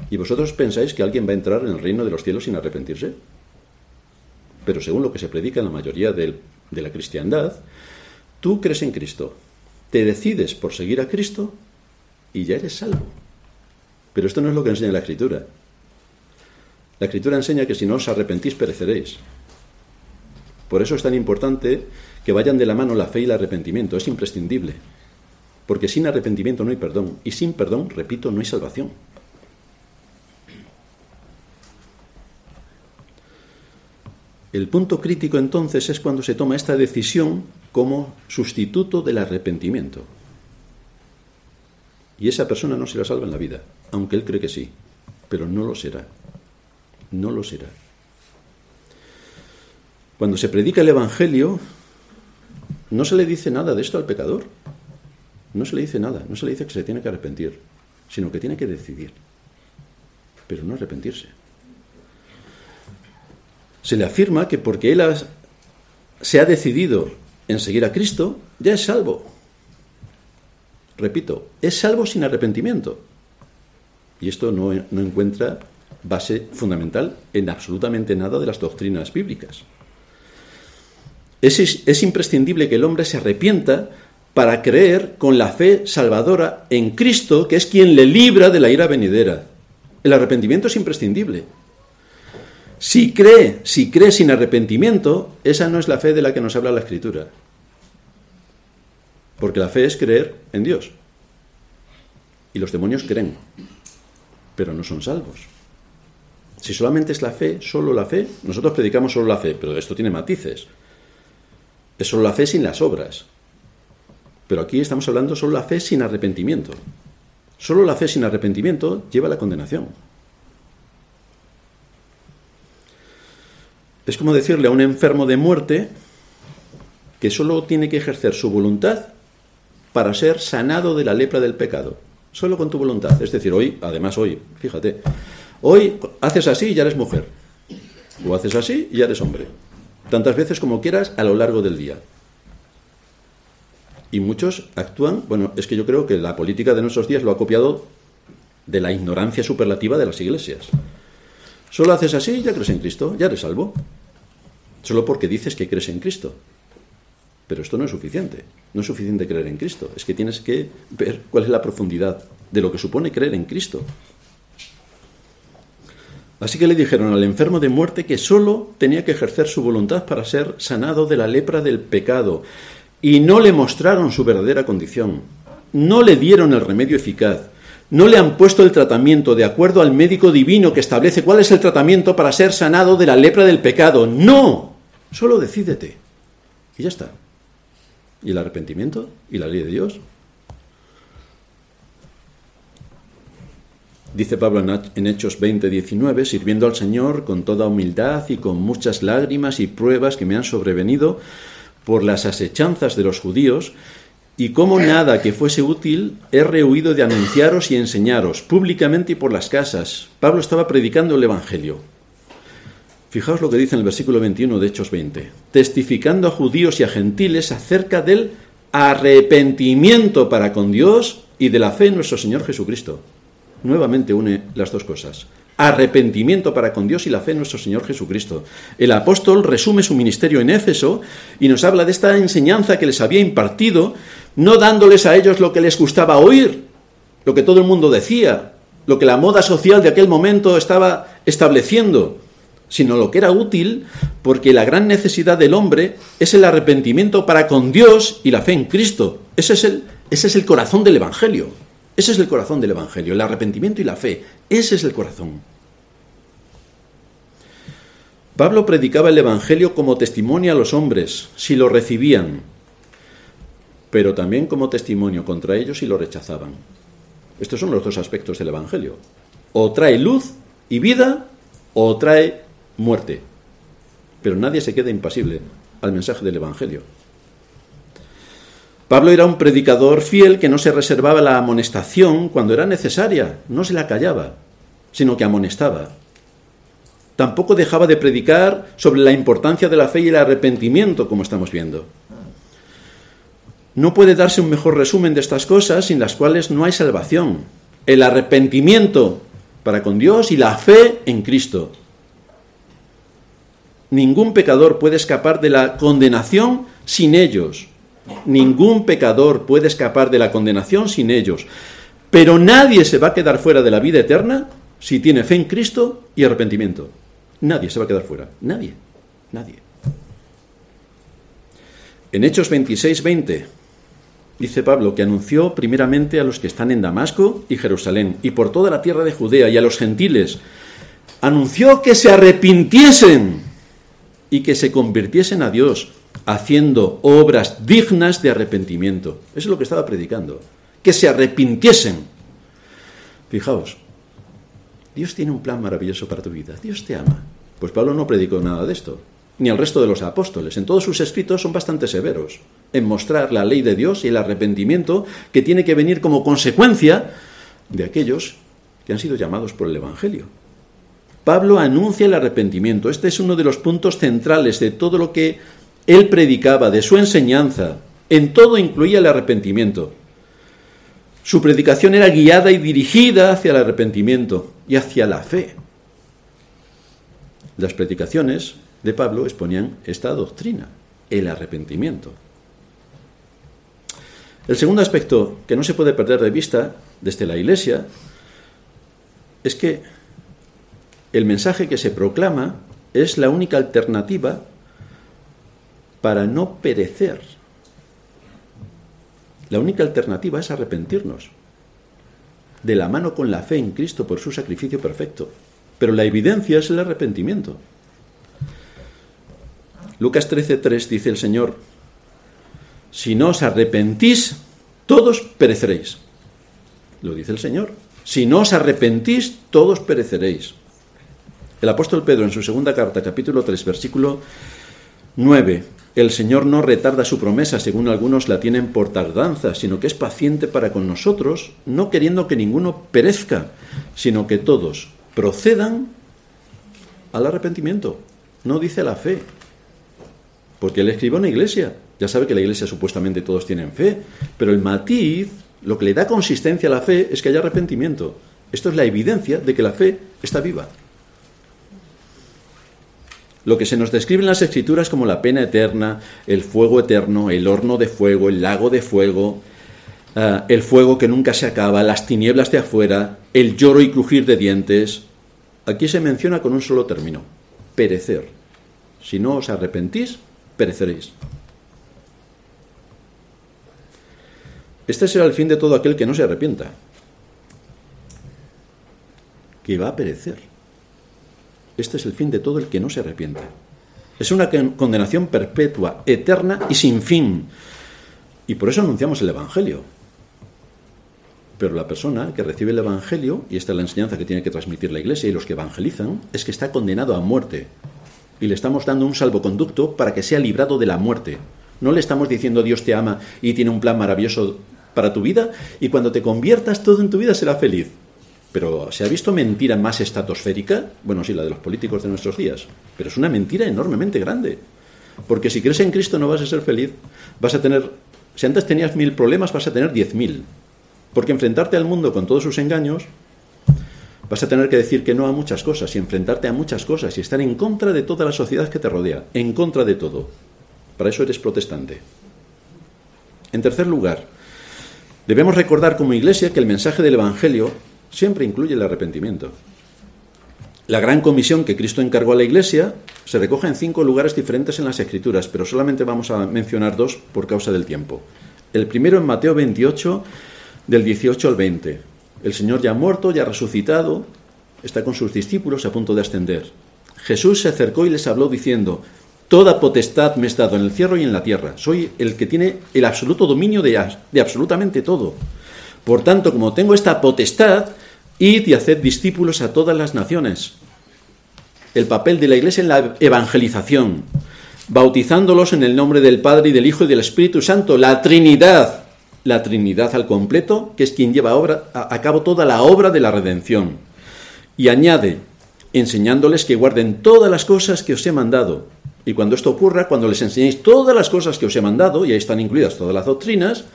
¿Y vosotros pensáis que alguien va a entrar en el reino de los cielos sin arrepentirse? Pero según lo que se predica en la mayoría de, la cristiandad, tú crees en Cristo, te decides por seguir a Cristo y ya eres salvo. Pero esto no es lo que enseña la Escritura. La Escritura enseña que si no os arrepentís pereceréis. Por eso es tan importante que vayan de la mano la fe y el arrepentimiento. Es imprescindible. Porque sin arrepentimiento no hay perdón. Y sin perdón, repito, no hay salvación. El punto crítico entonces es cuando se toma esta decisión como sustituto del arrepentimiento. Y esa persona no se la salva en la vida aunque él cree que sí, pero no lo será. No lo será. Cuando se predica el Evangelio, no se le dice nada de esto al pecador. No se le dice nada, no se le dice que se tiene que arrepentir, sino que tiene que decidir, pero no arrepentirse. Se le afirma que porque él se ha decidido en seguir a Cristo, ya es salvo. Repito, es salvo sin arrepentimiento. Y esto no, encuentra base fundamental en absolutamente nada de las doctrinas bíblicas. Es, es, imprescindible que el hombre se arrepienta para creer con la fe salvadora en Cristo, que es quien le libra de la ira venidera. El arrepentimiento es imprescindible. Si cree, si cree sin arrepentimiento, esa no es la fe de la que nos habla la Escritura. Porque la fe es creer en Dios. Y los demonios creen, pero no son salvos. Si solamente es la fe, solo la fe, nosotros predicamos solo la fe, pero esto tiene matices. Es solo la fe sin las obras. Pero aquí estamos hablando solo la fe sin arrepentimiento. Solo la fe sin arrepentimiento lleva a la condenación. Es como decirle a un enfermo de muerte que solo tiene que ejercer su voluntad para ser sanado de la lepra del pecado. Solo con tu voluntad. Es decir, hoy, además hoy, fíjate, hoy haces así y ya eres mujer. O haces así y ya eres hombre. Tantas veces como quieras a lo largo del día. Y muchos actúan, bueno, es que yo creo que la política de nuestros días lo ha copiado de la ignorancia superlativa de las iglesias. Solo haces así y ya crees en Cristo, ya eres salvo. Solo porque dices que crees en Cristo. Pero esto no es suficiente. No es suficiente creer en Cristo. Es que tienes que ver cuál es la profundidad de lo que supone creer en Cristo. Así que le dijeron al enfermo de muerte que solo tenía que ejercer su voluntad para ser sanado de la lepra del pecado. Y no le mostraron su verdadera condición. No le dieron el remedio eficaz. No le han puesto el tratamiento de acuerdo al médico divino que establece cuál es el tratamiento para ser sanado de la lepra del pecado. No. Solo decídete. Y ya está. ¿Y el arrepentimiento? ¿Y la ley de Dios? Dice Pablo en Hechos 20, 19, sirviendo al Señor con toda humildad y con muchas lágrimas y pruebas que me han sobrevenido por las asechanzas de los judíos, y como nada que fuese útil he rehuido de anunciaros y enseñaros públicamente y por las casas. Pablo estaba predicando el Evangelio. Fijaos lo que dice en el versículo 21 de Hechos 20, testificando a judíos y a gentiles acerca del arrepentimiento para con Dios y de la fe en nuestro Señor Jesucristo. Nuevamente une las dos cosas. Arrepentimiento para con Dios y la fe en nuestro Señor Jesucristo. El apóstol resume su ministerio en Éfeso y nos habla de esta enseñanza que les había impartido, no dándoles a ellos lo que les gustaba oír, lo que todo el mundo decía, lo que la moda social de aquel momento estaba estableciendo, sino lo que era útil, porque la gran necesidad del hombre es el arrepentimiento para con Dios y la fe en Cristo. Ese es el, ese es el corazón del Evangelio. Ese es el corazón del Evangelio, el arrepentimiento y la fe. Ese es el corazón. Pablo predicaba el Evangelio como testimonio a los hombres, si lo recibían, pero también como testimonio contra ellos si lo rechazaban. Estos son los dos aspectos del Evangelio. O trae luz y vida, o trae muerte. Pero nadie se queda impasible al mensaje del Evangelio. Pablo era un predicador fiel que no se reservaba la amonestación cuando era necesaria, no se la callaba, sino que amonestaba. Tampoco dejaba de predicar sobre la importancia de la fe y el arrepentimiento, como estamos viendo. No puede darse un mejor resumen de estas cosas sin las cuales no hay salvación. El arrepentimiento para con Dios y la fe en Cristo. Ningún pecador puede escapar de la condenación sin ellos. Ningún pecador puede escapar de la condenación sin ellos. Pero nadie se va a quedar fuera de la vida eterna si tiene fe en Cristo y arrepentimiento. Nadie se va a quedar fuera. Nadie. Nadie. En Hechos 26, 20, dice Pablo que anunció primeramente a los que están en Damasco y Jerusalén y por toda la tierra de Judea y a los gentiles. Anunció que se arrepintiesen y que se convirtiesen a Dios haciendo obras dignas de arrepentimiento. Eso es lo que estaba predicando. Que se arrepintiesen. Fijaos, Dios tiene un plan maravilloso para tu vida. Dios te ama. Pues Pablo no predicó nada de esto, ni el resto de los apóstoles. En todos sus escritos son bastante severos en mostrar la ley de Dios y el arrepentimiento que tiene que venir como consecuencia de aquellos que han sido llamados por el Evangelio. Pablo anuncia el arrepentimiento. Este es uno de los puntos centrales de todo lo que él predicaba, de su enseñanza. En todo incluía el arrepentimiento. Su predicación era guiada y dirigida hacia el arrepentimiento y hacia la fe. Las predicaciones de Pablo exponían esta doctrina, el arrepentimiento. El segundo aspecto que no se puede perder de vista desde la Iglesia es que el mensaje que se proclama es la única alternativa para no perecer. La única alternativa es arrepentirnos, de la mano con la fe en Cristo por su sacrificio perfecto. Pero la evidencia es el arrepentimiento. Lucas 13:3 dice el Señor, si no os arrepentís, todos pereceréis. Lo dice el Señor. Si no os arrepentís, todos pereceréis. El apóstol Pedro en su segunda carta, capítulo 3, versículo 9, el Señor no retarda su promesa, según algunos la tienen por tardanza, sino que es paciente para con nosotros, no queriendo que ninguno perezca, sino que todos procedan al arrepentimiento. No dice la fe, porque él escribe una iglesia. Ya sabe que la iglesia supuestamente todos tienen fe, pero el matiz, lo que le da consistencia a la fe es que haya arrepentimiento. Esto es la evidencia de que la fe está viva lo que se nos describe en las escrituras como la pena eterna, el fuego eterno, el horno de fuego, el lago de fuego, ah, el fuego que nunca se acaba, las tinieblas de afuera, el lloro y crujir de dientes, aquí se menciona con un solo término, perecer. Si no os arrepentís, pereceréis. Este será el fin de todo aquel que no se arrepienta, que va a perecer. Este es el fin de todo el que no se arrepiente. Es una condenación perpetua, eterna y sin fin. Y por eso anunciamos el Evangelio. Pero la persona que recibe el Evangelio, y esta es la enseñanza que tiene que transmitir la Iglesia y los que evangelizan, es que está condenado a muerte. Y le estamos dando un salvoconducto para que sea librado de la muerte. No le estamos diciendo Dios te ama y tiene un plan maravilloso para tu vida y cuando te conviertas todo en tu vida será feliz. Pero ¿se ha visto mentira más estratosférica? Bueno, sí, la de los políticos de nuestros días. Pero es una mentira enormemente grande. Porque si crees en Cristo no vas a ser feliz. Vas a tener, si antes tenías mil problemas, vas a tener diez mil. Porque enfrentarte al mundo con todos sus engaños, vas a tener que decir que no a muchas cosas y enfrentarte a muchas cosas y estar en contra de toda la sociedad que te rodea. En contra de todo. Para eso eres protestante. En tercer lugar, debemos recordar como iglesia que el mensaje del Evangelio siempre incluye el arrepentimiento. La gran comisión que Cristo encargó a la Iglesia se recoge en cinco lugares diferentes en las Escrituras, pero solamente vamos a mencionar dos por causa del tiempo. El primero en Mateo 28, del 18 al 20. El Señor ya muerto, ya resucitado, está con sus discípulos a punto de ascender. Jesús se acercó y les habló diciendo, Toda potestad me es dado en el cielo y en la tierra. Soy el que tiene el absoluto dominio de, de absolutamente todo. Por tanto, como tengo esta potestad, Id y haced discípulos a todas las naciones. El papel de la Iglesia en la evangelización, bautizándolos en el nombre del Padre y del Hijo y del Espíritu Santo, la Trinidad, la Trinidad al completo, que es quien lleva a, cabo toda la obra de la redención. Y añade, enseñándoles que guarden todas las cosas que os he mandado. Y cuando esto ocurra, cuando les enseñéis todas las cosas que os he mandado, y ahí están incluidas todas las doctrinas,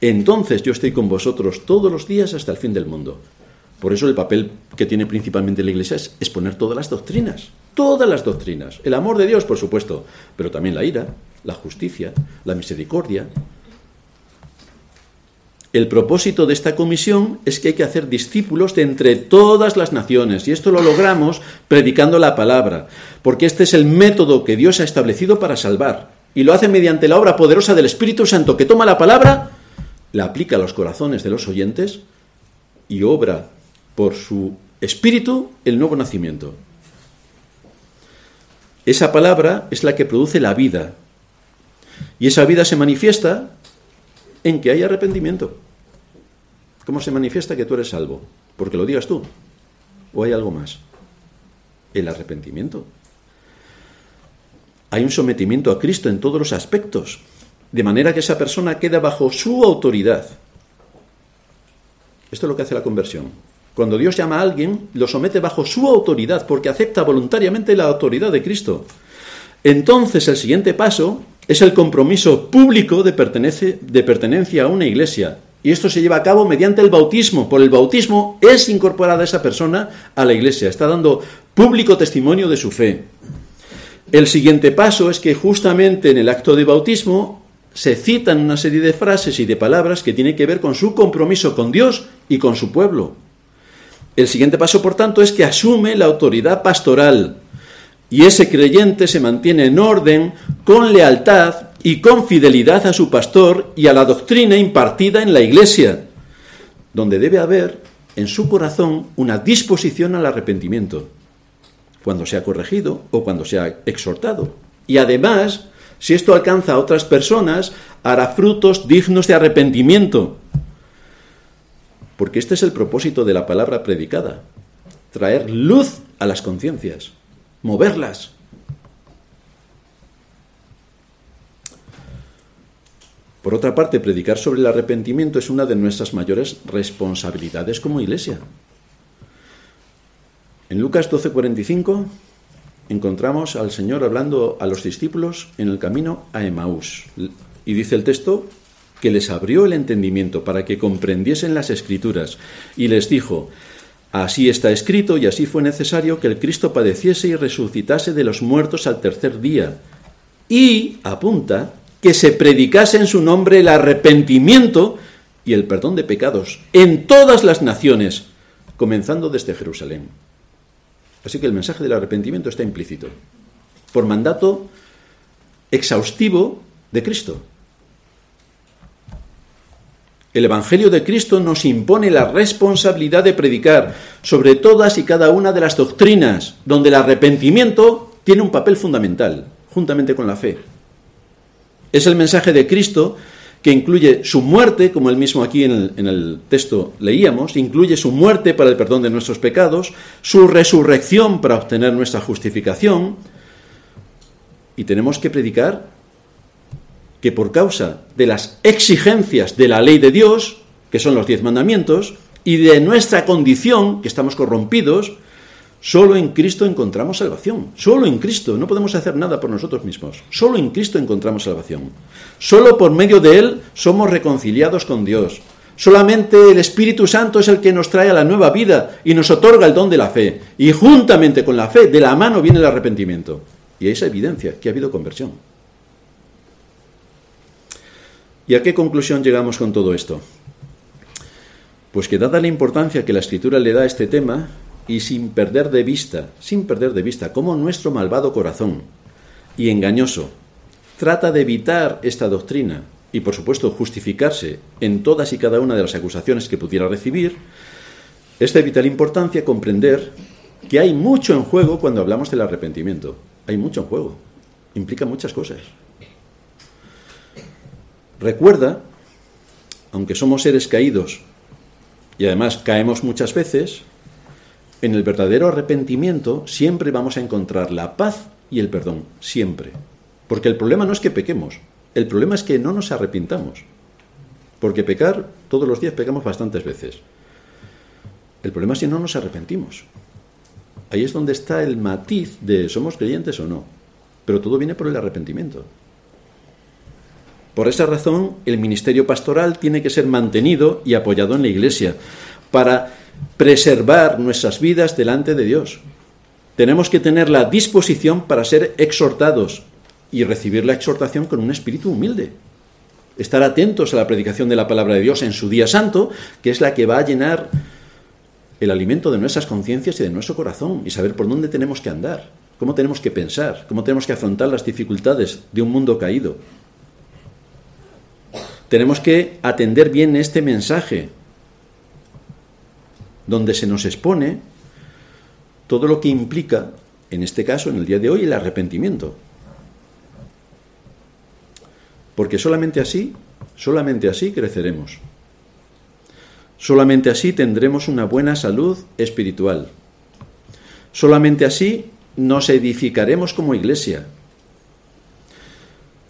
entonces yo estoy con vosotros todos los días hasta el fin del mundo. Por eso el papel que tiene principalmente la Iglesia es exponer todas las doctrinas, todas las doctrinas. El amor de Dios, por supuesto, pero también la ira, la justicia, la misericordia. El propósito de esta comisión es que hay que hacer discípulos de entre todas las naciones, y esto lo logramos predicando la palabra, porque este es el método que Dios ha establecido para salvar, y lo hace mediante la obra poderosa del Espíritu Santo, que toma la palabra, la aplica a los corazones de los oyentes y obra por su espíritu el nuevo nacimiento. Esa palabra es la que produce la vida. Y esa vida se manifiesta en que hay arrepentimiento. ¿Cómo se manifiesta que tú eres salvo? Porque lo digas tú. ¿O hay algo más? El arrepentimiento. Hay un sometimiento a Cristo en todos los aspectos, de manera que esa persona queda bajo su autoridad. Esto es lo que hace la conversión. Cuando Dios llama a alguien, lo somete bajo su autoridad, porque acepta voluntariamente la autoridad de Cristo. Entonces el siguiente paso es el compromiso público de, de pertenencia a una iglesia. Y esto se lleva a cabo mediante el bautismo. Por el bautismo es incorporada esa persona a la iglesia. Está dando público testimonio de su fe. El siguiente paso es que justamente en el acto de bautismo se citan una serie de frases y de palabras que tienen que ver con su compromiso con Dios y con su pueblo. El siguiente paso, por tanto, es que asume la autoridad pastoral y ese creyente se mantiene en orden, con lealtad y con fidelidad a su pastor y a la doctrina impartida en la iglesia, donde debe haber en su corazón una disposición al arrepentimiento, cuando sea corregido o cuando sea exhortado. Y además, si esto alcanza a otras personas, hará frutos dignos de arrepentimiento, porque este es el propósito de la palabra predicada, traer luz a las conciencias, moverlas. Por otra parte, predicar sobre el arrepentimiento es una de nuestras mayores responsabilidades como iglesia. En Lucas 12:45 encontramos al Señor hablando a los discípulos en el camino a Emaús. Y dice el texto, que les abrió el entendimiento para que comprendiesen las escrituras y les dijo, Así está escrito y así fue necesario que el Cristo padeciese y resucitase de los muertos al tercer día. Y apunta que se predicase en su nombre el arrepentimiento y el perdón de pecados en todas las naciones, comenzando desde Jerusalén. Así que el mensaje del arrepentimiento está implícito, por mandato exhaustivo de Cristo. El Evangelio de Cristo nos impone la responsabilidad de predicar sobre todas y cada una de las doctrinas donde el arrepentimiento tiene un papel fundamental, juntamente con la fe. Es el mensaje de Cristo que incluye su muerte, como él mismo aquí en el, en el, texto leíamos, incluye su muerte para el perdón de nuestros pecados, su resurrección para obtener nuestra justificación, y tenemos que predicar que por causa de las exigencias de la ley de Dios, que son los diez mandamientos, y de nuestra condición, que estamos corrompidos, solo en Cristo encontramos salvación. Solo en Cristo. No podemos hacer nada por nosotros mismos. Solo en Cristo encontramos salvación. Solo por medio de Él somos reconciliados con Dios. Solamente el Espíritu Santo es el que nos trae a la nueva vida y nos otorga el don de la fe. Y juntamente con la fe, de la mano viene el arrepentimiento. Y esa evidencia que ha habido conversión. ¿Y a qué conclusión llegamos con todo esto? Pues que dada la importancia que la escritura le da a este tema, y sin perder de vista, sin perder de vista cómo nuestro malvado corazón y engañoso trata de evitar esta doctrina y por supuesto justificarse en todas y cada una de las acusaciones que pudiera recibir, es de vital importancia comprender que hay mucho en juego cuando hablamos del arrepentimiento. Hay mucho en juego. Implica muchas cosas. Recuerda, aunque somos seres caídos y además caemos muchas veces, en el verdadero arrepentimiento siempre vamos a encontrar la paz y el perdón, siempre. Porque el problema no es que pequemos, el problema es que no nos arrepintamos. Porque pecar, todos los días pecamos bastantes veces. El problema es si no nos arrepentimos. Ahí es donde está el matiz de somos creyentes o no. Pero todo viene por el arrepentimiento. Por esa razón, el ministerio pastoral tiene que ser mantenido y apoyado en la Iglesia para preservar nuestras vidas delante de Dios. Tenemos que tener la disposición para ser exhortados y recibir la exhortación con un espíritu humilde. Estar atentos a la predicación de la palabra de Dios en su día santo, que es la que va a llenar el alimento de nuestras conciencias y de nuestro corazón y saber por dónde tenemos que andar, cómo tenemos que pensar, cómo tenemos que afrontar las dificultades de un mundo caído. Tenemos que atender bien este mensaje, donde se nos expone todo lo que implica, en este caso, en el día de hoy, el arrepentimiento. Porque solamente así, solamente así creceremos. Solamente así tendremos una buena salud espiritual. Solamente así nos edificaremos como iglesia.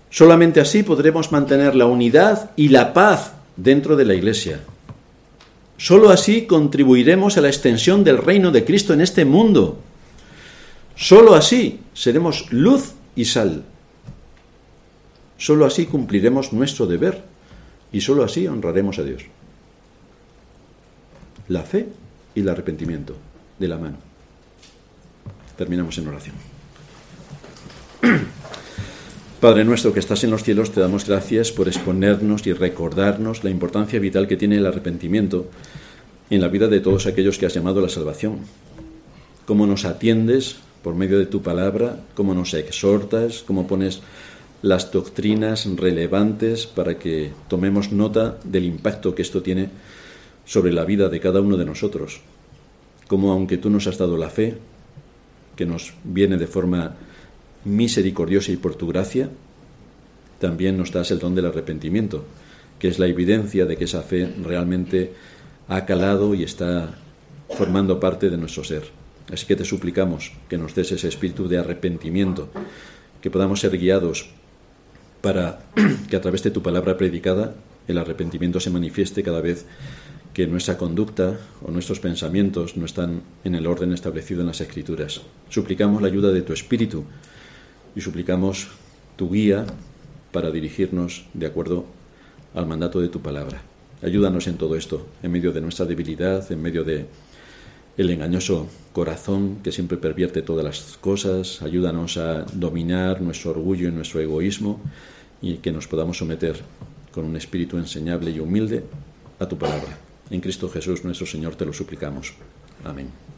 Solamente así podremos mantener la unidad y la paz dentro de la Iglesia. Solo así contribuiremos a la extensión del reino de Cristo en este mundo. Solo así seremos luz y sal. Solo así cumpliremos nuestro deber y solo así honraremos a Dios. La fe y el arrepentimiento de la mano. Terminamos en oración. Padre nuestro que estás en los cielos, te damos gracias por exponernos y recordarnos la importancia vital que tiene el arrepentimiento en la vida de todos aquellos que has llamado a la salvación. Cómo nos atiendes por medio de tu palabra, cómo nos exhortas, cómo pones las doctrinas relevantes para que tomemos nota del impacto que esto tiene sobre la vida de cada uno de nosotros. Cómo aunque tú nos has dado la fe, que nos viene de forma misericordiosa y por tu gracia, también nos das el don del arrepentimiento, que es la evidencia de que esa fe realmente ha calado y está formando parte de nuestro ser. Así que te suplicamos que nos des ese espíritu de arrepentimiento, que podamos ser guiados para que a través de tu palabra predicada el arrepentimiento se manifieste cada vez que nuestra conducta o nuestros pensamientos no están en el orden establecido en las Escrituras. Suplicamos la ayuda de tu Espíritu y suplicamos tu guía para dirigirnos de acuerdo al mandato de tu palabra. Ayúdanos en todo esto, en medio de nuestra debilidad, en medio de el engañoso corazón que siempre pervierte todas las cosas. Ayúdanos a dominar nuestro orgullo y nuestro egoísmo y que nos podamos someter con un espíritu enseñable y humilde a tu palabra. En Cristo Jesús nuestro Señor te lo suplicamos. Amén.